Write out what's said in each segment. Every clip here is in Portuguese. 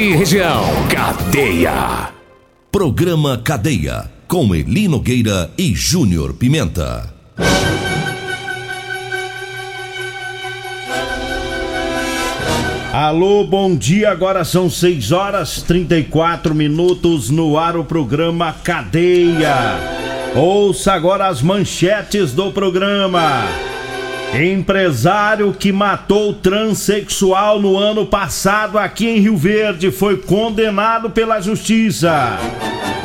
e região. Cadeia. Programa Cadeia. Com Eli Nogueira e Júnior Pimenta. Alô, bom dia. Agora são 6 horas 34 minutos no ar o programa Cadeia. Ouça agora as manchetes do programa. Empresário que matou transexual no ano passado aqui em Rio Verde foi condenado pela justiça.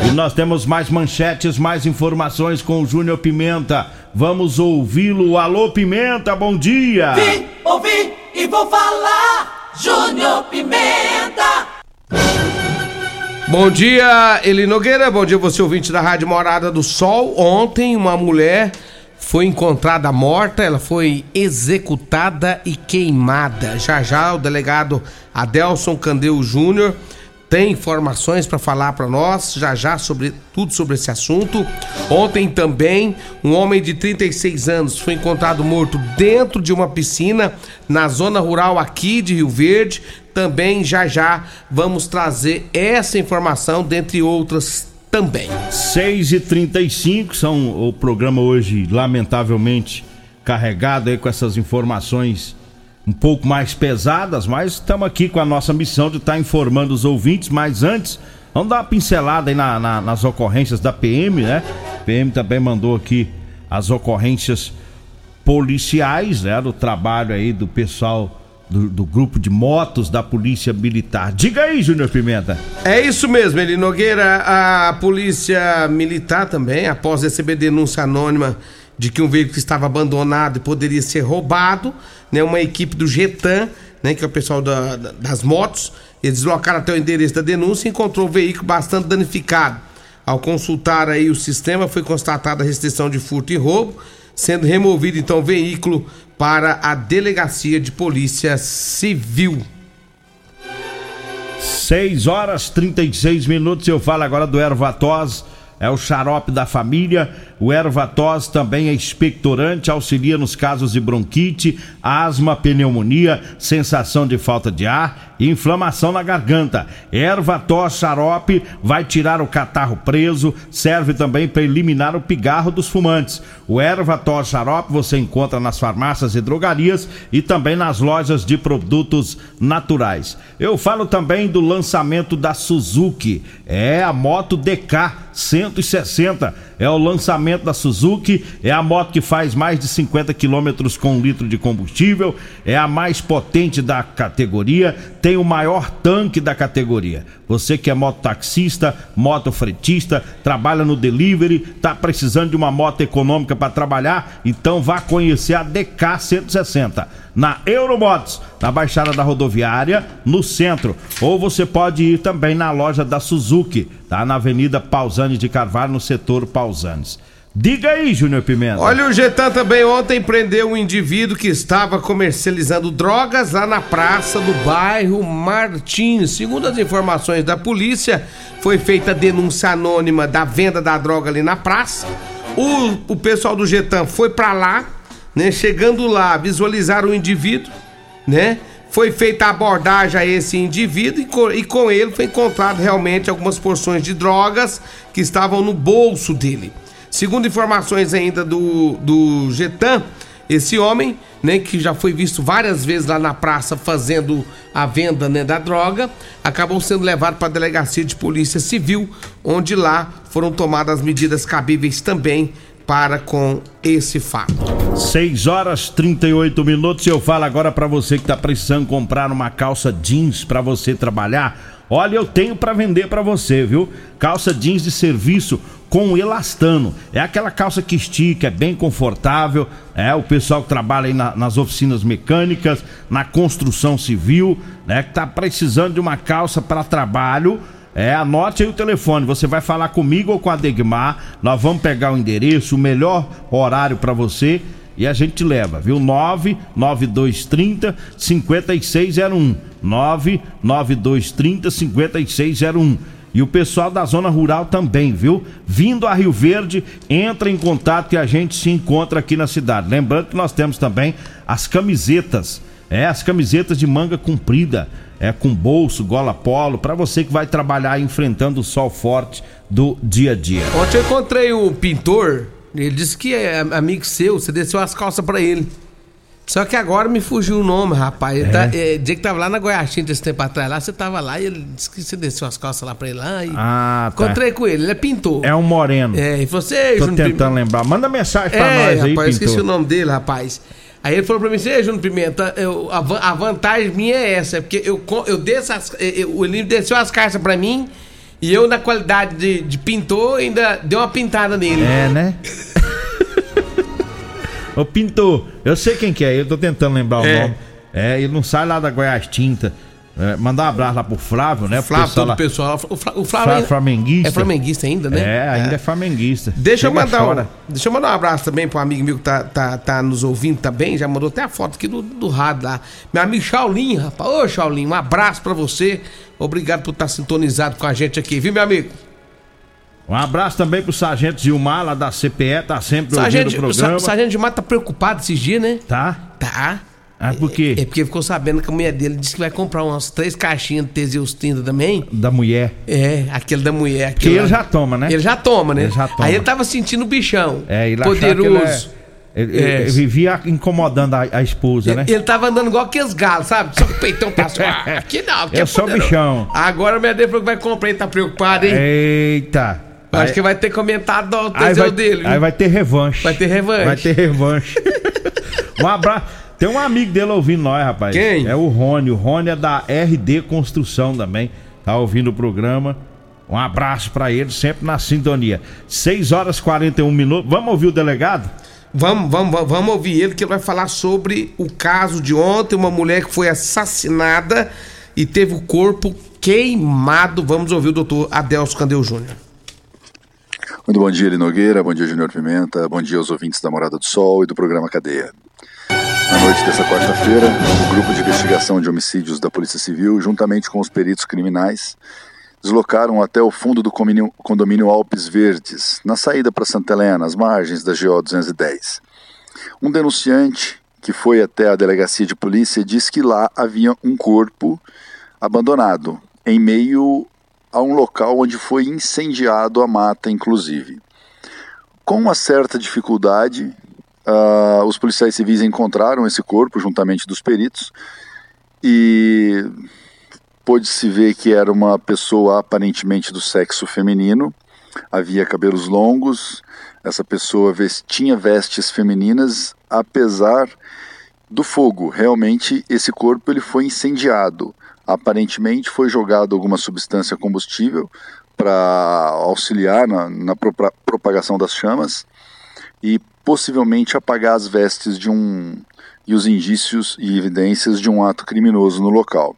E nós temos mais manchetes, mais informações com o Júnior Pimenta. Vamos ouvi-lo. Alô, Pimenta, bom dia. Vim, ouvi e vou falar. Júnior Pimenta. Bom dia, Eli Nogueira. Bom dia, você ouvinte da Rádio Morada do Sol. Ontem, uma mulher foi encontrada morta, ela foi executada e queimada. Já já, o delegado Adelson Candeu Júnior tem informações para falar para nós já já sobre tudo sobre esse assunto. Ontem também um homem de 36 anos foi encontrado morto dentro de uma piscina na zona rural aqui de Rio Verde. Também já já vamos trazer essa informação dentre outras também. 6 e 35 são o programa hoje lamentavelmente carregado aí com essas informações um pouco mais pesadas, mas estamos aqui com a nossa missão de estar tá informando os ouvintes. Mas antes, vamos dar uma pincelada aí na, na, nas ocorrências da PM, né? PM também mandou aqui as ocorrências policiais, né? Do trabalho aí do pessoal do, do, grupo de motos da Polícia Militar. Diga aí, Júnior Pimenta. É isso mesmo, Eli Nogueira. A Polícia Militar também, após receber denúncia anônima de que um veículo estava abandonado e poderia ser roubado, né, uma equipe do Getan, né, que é o pessoal da, da, das motos, eles deslocaram até o endereço da denúncia e encontrou o veículo bastante danificado. Ao consultar aí o sistema, foi constatada a restrição de furto e roubo, sendo removido então o veículo para a delegacia de polícia civil. 6 horas 36 minutos. Eu falo agora do Ervatós é o xarope da família. O Ervatos também é expectorante, auxilia nos casos de bronquite, asma, pneumonia, sensação de falta de ar e inflamação na garganta. Ervatos xarope vai tirar o catarro preso, serve também para eliminar o pigarro dos fumantes. O Ervatos xarope você encontra nas farmácias e drogarias e também nas lojas de produtos naturais. Eu falo também do lançamento da Suzuki. É a moto DK 160. É o lançamento da Suzuki. É a moto que faz mais de 50 quilômetros com um litro de combustível. É a mais potente da categoria. Tem o maior tanque da categoria. Você que é mototaxista, motofretista, trabalha no delivery, tá precisando de uma moto econômica para trabalhar? Então vá conhecer a DK 160 na Euromotos, na Baixada da Rodoviária, no centro. Ou você pode ir também na loja da Suzuki, tá? Na Avenida Pausanes de Carvalho, no setor Pausanes. Diga aí, Júnior Pimenta. Olha, o Getan também ontem prendeu um indivíduo que estava comercializando drogas lá na praça do bairro Martins. Segundo as informações da polícia, foi feita denúncia anônima da venda da droga ali na praça. O, o pessoal do Getan foi para lá, né? Chegando lá, visualizaram o indivíduo, né? Foi feita a abordagem a esse indivíduo e e com ele foi encontrado realmente algumas porções de drogas que estavam no bolso dele. Segundo informações ainda do, do Getan, esse homem, né, que já foi visto várias vezes lá na praça fazendo a venda né, da droga, acabou sendo levado para a delegacia de polícia civil, onde lá foram tomadas medidas cabíveis também para com esse fato. 6 horas 38 minutos. Eu falo agora para você que está precisando comprar uma calça jeans para você trabalhar Olha, eu tenho para vender para você, viu? Calça jeans de serviço com elastano. É aquela calça que estica, é bem confortável. É o pessoal que trabalha aí na, nas oficinas mecânicas, na construção civil, né? Que tá precisando de uma calça para trabalho. É, anote aí o telefone. Você vai falar comigo ou com a Degmar. Nós vamos pegar o endereço, o melhor horário para você e a gente leva, viu? 99230 5601. 99230 5601. E o pessoal da zona rural também, viu? Vindo a Rio Verde, entra em contato e a gente se encontra aqui na cidade. Lembrando que nós temos também as camisetas. É, as camisetas de manga comprida, é com bolso, gola polo, para você que vai trabalhar enfrentando o sol forte do dia a dia. Ontem eu encontrei um pintor ele disse que é amigo seu, você desceu as calças para ele. Só que agora me fugiu o nome, rapaz. Ele é. tá, é, dia que tava lá na Goiaxinha desse tempo atrás, lá você tava lá e ele disse que você desceu as calças lá pra ele lá e. Ah, tá. Encontrei com ele, ele é pintor. É um moreno. É, e você, Tô tentando Pimenta. lembrar. Manda mensagem pra é, nós aí, rapaz, eu esqueci o nome dele, rapaz. Aí ele falou pra mim, você, Júnior Pimenta, eu, a, a, vantagem minha é essa, é porque eu, eu desço as, eu, ele desceu as calças pra mim e eu, na qualidade de, de pintor, ainda dei uma pintada nele. É, né? Ô pintor, eu sei quem que é, eu tô tentando lembrar o é. nome. É, ele não sai lá da Goiás Tinta. É, mandar um abraço lá pro Flávio, né? Flávio, todo o pessoal. O Flávio, o Flávio é flamenguista. É flamenguista ainda, né? É, ainda é, é flamenguista. Deixa eu, mandar um, deixa eu mandar um abraço também pro amigo meu que tá, tá, tá nos ouvindo também. Já mandou até a foto aqui do, do rádio lá. Meu amigo Shaolin, rapaz. Ô, Shaolin, um abraço pra você. Obrigado por estar tá sintonizado com a gente aqui, viu, meu amigo? Um abraço também pro Sargento Gilmar, lá da CPE, tá sempre Sargento, ouvindo o programa. O Sargento Gilmar tá preocupado esses dias, né? Tá? Tá. Ah, por quê? É, é, porque ficou sabendo que a mulher dele disse que vai comprar umas três caixinhas de Teseus 30 também. Da mulher? É, aquele da mulher. Que ele já toma, né? Ele já toma, né? Ele já toma. Aí ele tava sentindo o bichão. É, ele Poderoso. Ele, é, ele, vivia incomodando a, a esposa, ele, né? Ele tava andando igual aqueles galos, sabe? Só que o peitão passou. Ah, aqui não, aqui é, é só bichão. Agora a mulher dele falou que vai comprar, ele tá preocupado, hein? Eita! Acho que vai ter comentado o Teseu dele. Viu? Aí vai ter revanche. Vai ter revanche. Vai ter revanche. um abraço. Tem um amigo dele ouvindo nós, rapaz. Quem? É o Rony. O Rony é da RD Construção também. Tá ouvindo o programa. Um abraço para ele, sempre na sintonia. 6 horas e 41 minutos. Vamos ouvir o delegado? Vamos, vamos, vamos ouvir ele, que ele vai falar sobre o caso de ontem, uma mulher que foi assassinada e teve o corpo queimado. Vamos ouvir o doutor Adelso Candeu Júnior. Muito bom dia, Eli Nogueira, bom dia, Júnior Pimenta, bom dia aos ouvintes da Morada do Sol e do programa Cadeia. Na noite dessa quarta-feira, o grupo de investigação de homicídios da Polícia Civil, juntamente com os peritos criminais, deslocaram até o fundo do condomínio Alpes Verdes, na saída para Santa Helena, às margens da GO 210. Um denunciante que foi até a delegacia de polícia disse que lá havia um corpo abandonado, em meio a um local onde foi incendiado a mata, inclusive. Com uma certa dificuldade, uh, os policiais civis encontraram esse corpo juntamente dos peritos e pôde-se ver que era uma pessoa aparentemente do sexo feminino, havia cabelos longos, essa pessoa vestia vestes femininas, apesar do fogo. Realmente esse corpo ele foi incendiado. Aparentemente foi jogado alguma substância combustível para auxiliar na, na propagação das chamas e possivelmente apagar as vestes de um e os indícios e evidências de um ato criminoso no local.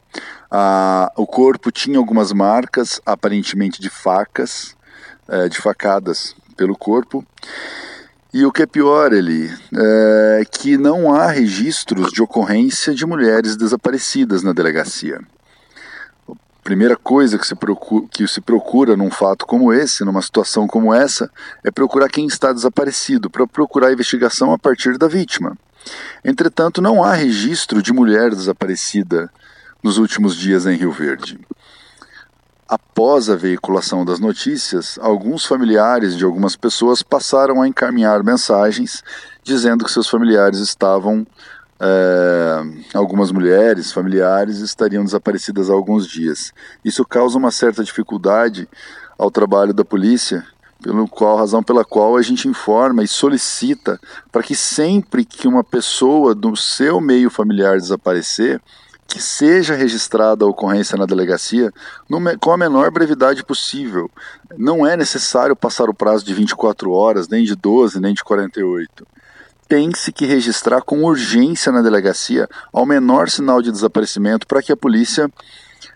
Ah, o corpo tinha algumas marcas, aparentemente de facas, é, de facadas pelo corpo. E o que é pior, ele é que não há registros de ocorrência de mulheres desaparecidas na delegacia primeira coisa que se, procura, que se procura num fato como esse, numa situação como essa, é procurar quem está desaparecido, para procurar a investigação a partir da vítima. Entretanto, não há registro de mulher desaparecida nos últimos dias em Rio Verde. Após a veiculação das notícias, alguns familiares de algumas pessoas passaram a encaminhar mensagens dizendo que seus familiares estavam é, algumas mulheres, familiares, estariam desaparecidas há alguns dias. Isso causa uma certa dificuldade ao trabalho da polícia, pelo qual razão pela qual a gente informa e solicita para que sempre que uma pessoa do seu meio familiar desaparecer, que seja registrada a ocorrência na delegacia no, com a menor brevidade possível. Não é necessário passar o prazo de 24 horas, nem de 12, nem de 48. Tem-se que registrar com urgência na delegacia ao menor sinal de desaparecimento para que a polícia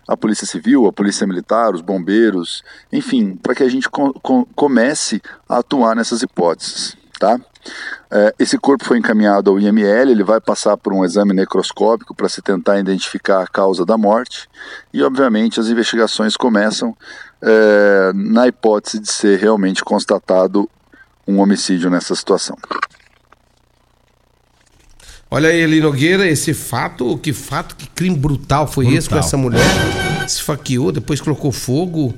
a Polícia Civil, a Polícia Militar, os bombeiros, enfim, para que a gente co comece a atuar nessas hipóteses. Tá? É, esse corpo foi encaminhado ao IML, ele vai passar por um exame necroscópico para se tentar identificar a causa da morte e, obviamente, as investigações começam é, na hipótese de ser realmente constatado um homicídio nessa situação. Olha aí, Eli Nogueira, esse fato, que fato, que crime brutal foi brutal. esse com essa mulher? Se esfaqueou, depois colocou fogo.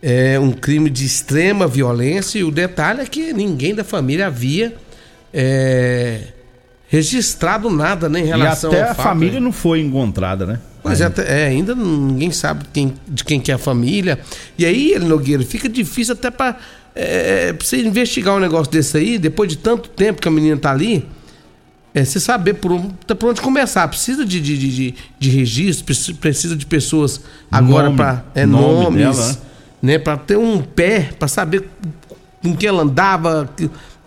É um crime de extrema violência e o detalhe é que ninguém da família havia é, registrado nada né, em relação e até a fato, família não foi encontrada, né? Pois é, é, ainda ninguém sabe quem, de quem que é a família. E aí, Eli Nogueira, fica difícil até para é, pra você investigar um negócio desse aí, depois de tanto tempo que a menina tá ali é você saber por, por onde começar. Precisa de, de, de, de registro, precisa de pessoas agora para é, nome nomes, dela, né? Para ter um pé, para saber com quem ela andava,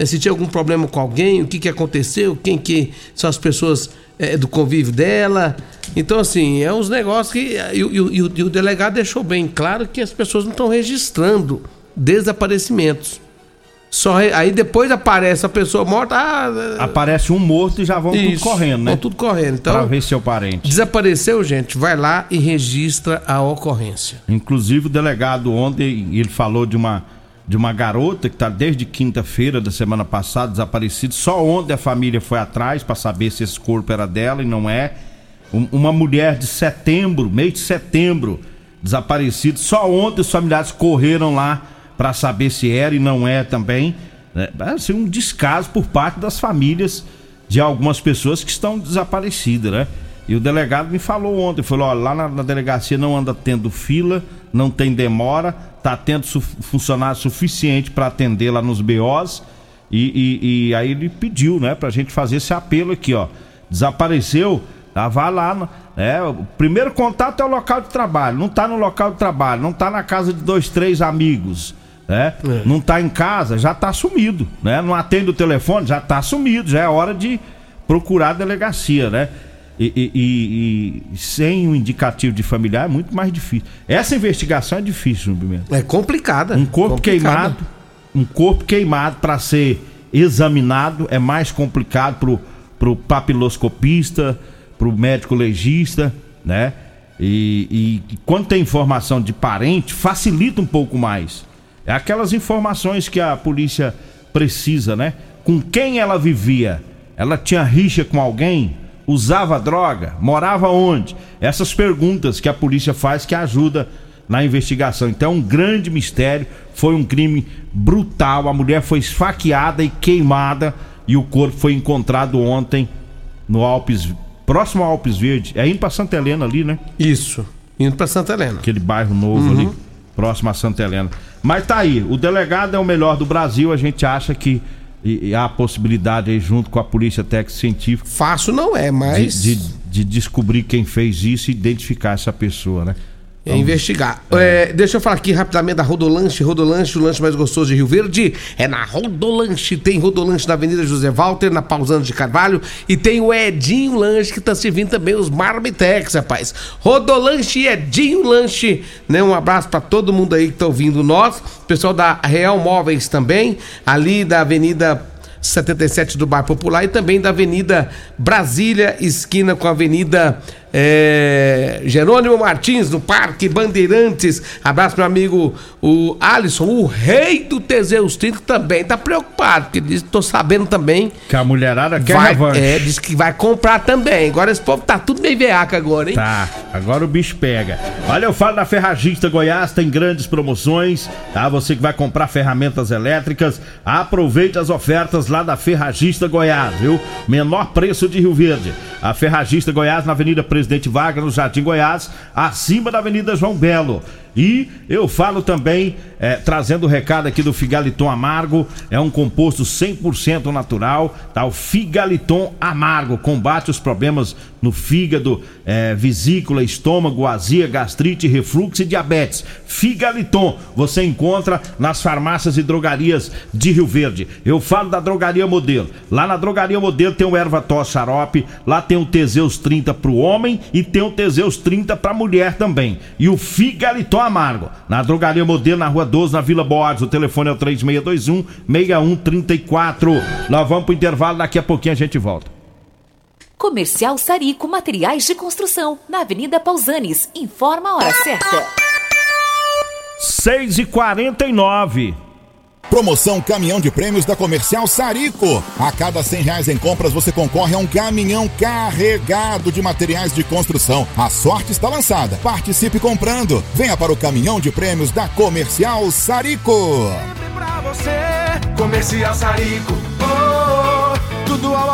se tinha algum problema com alguém, o que, que aconteceu, quem que são as pessoas é, do convívio dela. Então, assim, é uns negócios que. E, e, e, e o delegado deixou bem claro que as pessoas não estão registrando desaparecimentos. Só aí depois aparece a pessoa morta. Ah, aparece um morto e já vão isso, tudo correndo, né? Vão tudo correndo. Então, pra ver seu parente. Desapareceu, gente, vai lá e registra a ocorrência. Inclusive o delegado ontem, ele falou de uma de uma garota que está desde quinta-feira da semana passada desaparecida. Só ontem a família foi atrás para saber se esse corpo era dela e não é. Um, uma mulher de setembro, mês de setembro, desaparecida. Só ontem os familiares correram lá para saber se era e não é também. Né? Assim, um descaso por parte das famílias de algumas pessoas que estão desaparecidas, né? E o delegado me falou ontem, falou, ó, lá na, na, delegacia não anda tendo fila, não tem demora, tá tendo su funcionário suficiente para atender lá nos BOs. E, e, e, aí ele pediu, né, pra gente fazer esse apelo aqui, ó. Desapareceu, tá, vá lá. É, o primeiro contato é o local de trabalho. Não tá no local de trabalho, não tá na casa de dois, três amigos né? É. Não tá em casa, já tá sumido, né? Não atende o telefone, já tá sumido, já é hora de procurar a delegacia, né? E, e, e, e sem um indicativo de familiar é muito mais difícil. Essa investigação é difícil, primeiro. É complicada. Um corpo complicada. queimado, um corpo queimado para ser examinado é mais complicado pro, pro papiloscopista, pro médico legista, né? E, e quando tem informação de parente, facilita um pouco mais. É aquelas informações que a polícia precisa, né? Com quem ela vivia? Ela tinha rixa com alguém? Usava droga? Morava onde? Essas perguntas que a polícia faz que ajuda na investigação. Então, um grande mistério. Foi um crime brutal. A mulher foi esfaqueada e queimada e o corpo foi encontrado ontem no Alpes, próximo ao Alpes Verde. É indo para Santa Helena ali, né? Isso, indo para Santa Helena. Aquele bairro novo uhum. ali, próximo a Santa Helena. Mas tá aí, o delegado é o melhor do Brasil, a gente acha que e, e há a possibilidade aí, junto com a polícia técnica científica. Fácil não é, mas. De, de, de descobrir quem fez isso e identificar essa pessoa, né? É investigar. É. É, deixa eu falar aqui rapidamente da Rodolanche. Rodolanche, o lanche mais gostoso de Rio Verde. É na Rodolanche. Tem Rodolanche na Avenida José Walter, na Pausando de Carvalho. E tem o Edinho Lanche, que tá servindo também os Marmitex, rapaz. Rodolanche e Edinho Lanche. Né? Um abraço para todo mundo aí que tá ouvindo nós. Pessoal da Real Móveis também. Ali da Avenida 77 do Bairro Popular e também da Avenida Brasília, esquina com a Avenida é, Jerônimo Martins, no Parque Bandeirantes. Abraço, meu amigo o Alisson, o rei do Teseus 30, também tá preocupado, porque diz, tô sabendo também. Que a mulherada quer vai, revanche. É, diz que vai comprar também. Agora esse povo tá tudo meio veaca agora, hein? Tá, agora o bicho pega. Olha, eu falo da Ferragista Goiás, tem grandes promoções, tá? Você que vai comprar ferramentas elétricas, aproveite as ofertas lá da Ferragista Goiás, viu? Menor preço de Rio Verde. A Ferragista Goiás na Avenida Presidente Vargas, no Jardim Goiás, acima da Avenida João Belo. E eu falo também, é, trazendo o recado aqui do Figaliton Amargo, é um composto 100% natural, tá? O Figaliton Amargo combate os problemas no fígado, é, vesícula, estômago, azia, gastrite, refluxo e diabetes. Figaliton, você encontra nas farmácias e drogarias de Rio Verde. Eu falo da Drogaria Modelo. Lá na Drogaria Modelo tem o Erva Tos Xarope, lá tem o Teseus 30 para o homem e tem o Teseus 30 para mulher também. E o Figaliton Amargo, na Drogaria Modelo, na Rua 12, na Vila Borges. O telefone é o 3621 6134. Nós vamos pro intervalo, daqui a pouquinho a gente volta. Comercial Sarico Materiais de Construção, na Avenida Pausanes. Informa a hora certa. 6 e 49 Promoção Caminhão de Prêmios da Comercial Sarico. A cada 100 reais em compras você concorre a um caminhão carregado de materiais de construção. A sorte está lançada. Participe comprando. Venha para o Caminhão de Prêmios da Comercial Sarico. Sempre pra você, Comercial Sarico. Oh, oh, ao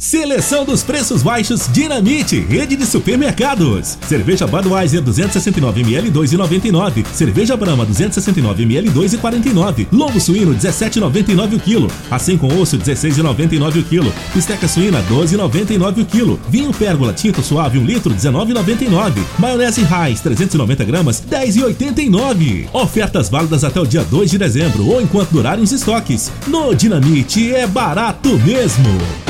Seleção dos preços baixos Dinamite, rede de supermercados. Cerveja Budweiser 269ml 2,99. Cerveja Brahma 269ml 2,49. Lombo suíno 17,99 o quilo. Assim com osso 16,99 o quilo. Bisteca suína 12,99 o quilo. Vinho Pérgola tinto suave 1 litro 19,99. Maionese Heinz 390 gramas 10,89. Ofertas válidas até o dia 2 de dezembro ou enquanto durarem os estoques. No Dinamite é barato mesmo.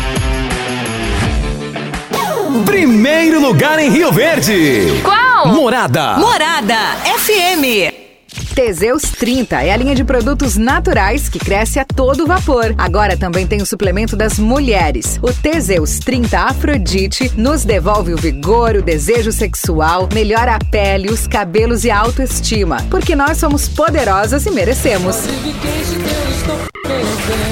Primeiro lugar em Rio Verde. Qual? Morada. Morada FM. Teseus 30 é a linha de produtos naturais que cresce a todo vapor. Agora também tem o suplemento das mulheres. O Teseus 30 Afrodite nos devolve o vigor, o desejo sexual, melhora a pele, os cabelos e a autoestima. Porque nós somos poderosas e merecemos.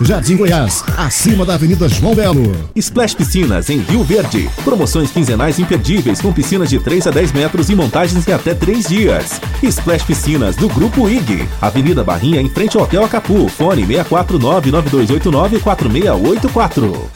Jardim Goiás, acima da Avenida João Belo. Splash Piscinas em Rio Verde. Promoções quinzenais imperdíveis com piscinas de 3 a 10 metros e montagens em até 3 dias. Splash Piscinas do Grupo IG. Avenida Barrinha em frente ao Hotel Acapu. Fone 64992894684.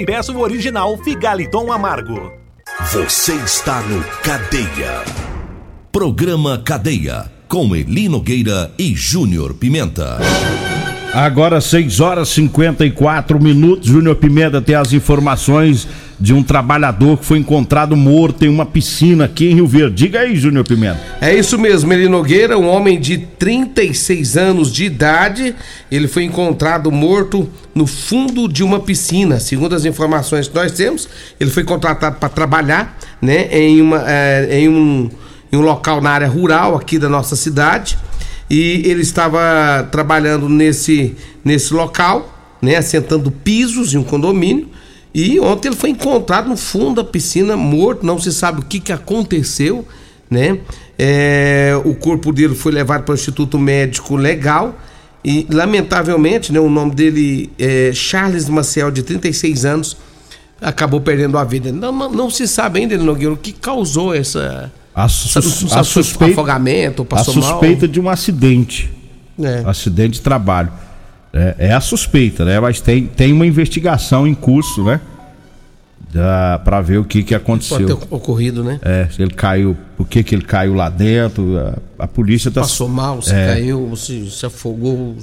e peça o original Figaliton Amargo. Você está no Cadeia. Programa Cadeia. Com Eli Nogueira e Júnior Pimenta. Agora 6 horas e 54 minutos. Júnior Pimenta tem as informações de um trabalhador que foi encontrado morto em uma piscina aqui em Rio Verde. Diga aí, Júnior Pimenta. É isso mesmo, Eli Nogueira, um homem de 36 anos de idade, ele foi encontrado morto no fundo de uma piscina. Segundo as informações que nós temos, ele foi contratado para trabalhar, né, em, uma, é, em, um, em um local na área rural aqui da nossa cidade. E ele estava trabalhando nesse, nesse local, né, assentando pisos em um condomínio e ontem ele foi encontrado no fundo da piscina, morto, não se sabe o que, que aconteceu, né? É, o corpo dele foi levado para o Instituto Médico Legal e, lamentavelmente, né, o nome dele é Charles Maciel, de 36 anos, acabou perdendo a vida. Não, não, não se sabe ainda, Nogueira, o que causou essa. A, sus, a suspeita, afogamento, a suspeita de um acidente. É. Acidente de trabalho. É, é, a suspeita, né? Mas tem, tem uma investigação em curso, né? para ver o que que aconteceu. Pode ter ocorrido, né? É, se ele caiu, por que que ele caiu lá dentro, a, a polícia tá... Passou mal, se é, caiu, se, se afogou...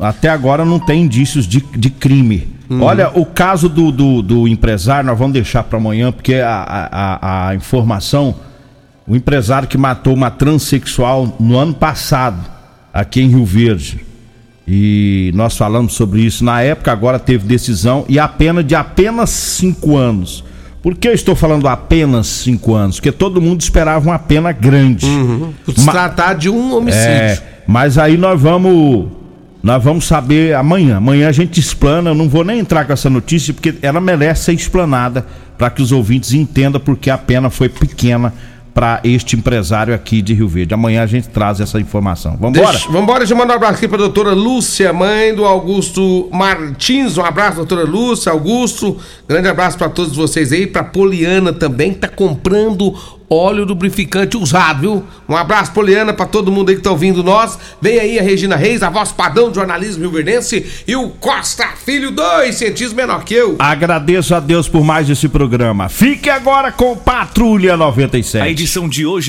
Até agora não tem indícios de, de crime. Uhum. Olha, o caso do, do, do, empresário, nós vamos deixar para amanhã, porque a, a, a informação, o empresário que matou uma transexual no ano passado, aqui em Rio Verde, e nós falamos sobre isso na época, agora teve decisão e a pena de apenas cinco anos. Por que eu estou falando apenas cinco anos? Porque todo mundo esperava uma pena grande. Uhum. Por se tratar de um homicídio. É, mas aí nós vamos. Nós vamos saber amanhã. Amanhã a gente explana. Eu não vou nem entrar com essa notícia, porque ela merece ser explanada para que os ouvintes entendam porque a pena foi pequena para este empresário aqui de Rio Verde. Amanhã a gente traz essa informação. Vamos embora? Vamos embora, deixa eu mandar um abraço aqui para a doutora Lúcia, mãe do Augusto Martins. Um abraço, doutora Lúcia, Augusto. Grande abraço para todos vocês aí, para Poliana também, que tá comprando óleo lubrificante usado, viu? Um abraço, Poliana, para todo mundo aí que tá ouvindo nós. Vem aí a Regina Reis, a voz padrão do jornalismo rio-verdense, e o Costa Filho, dois centímetros menor que eu. Agradeço a Deus por mais esse programa. Fique agora com Patrulha 97. A edição de hoje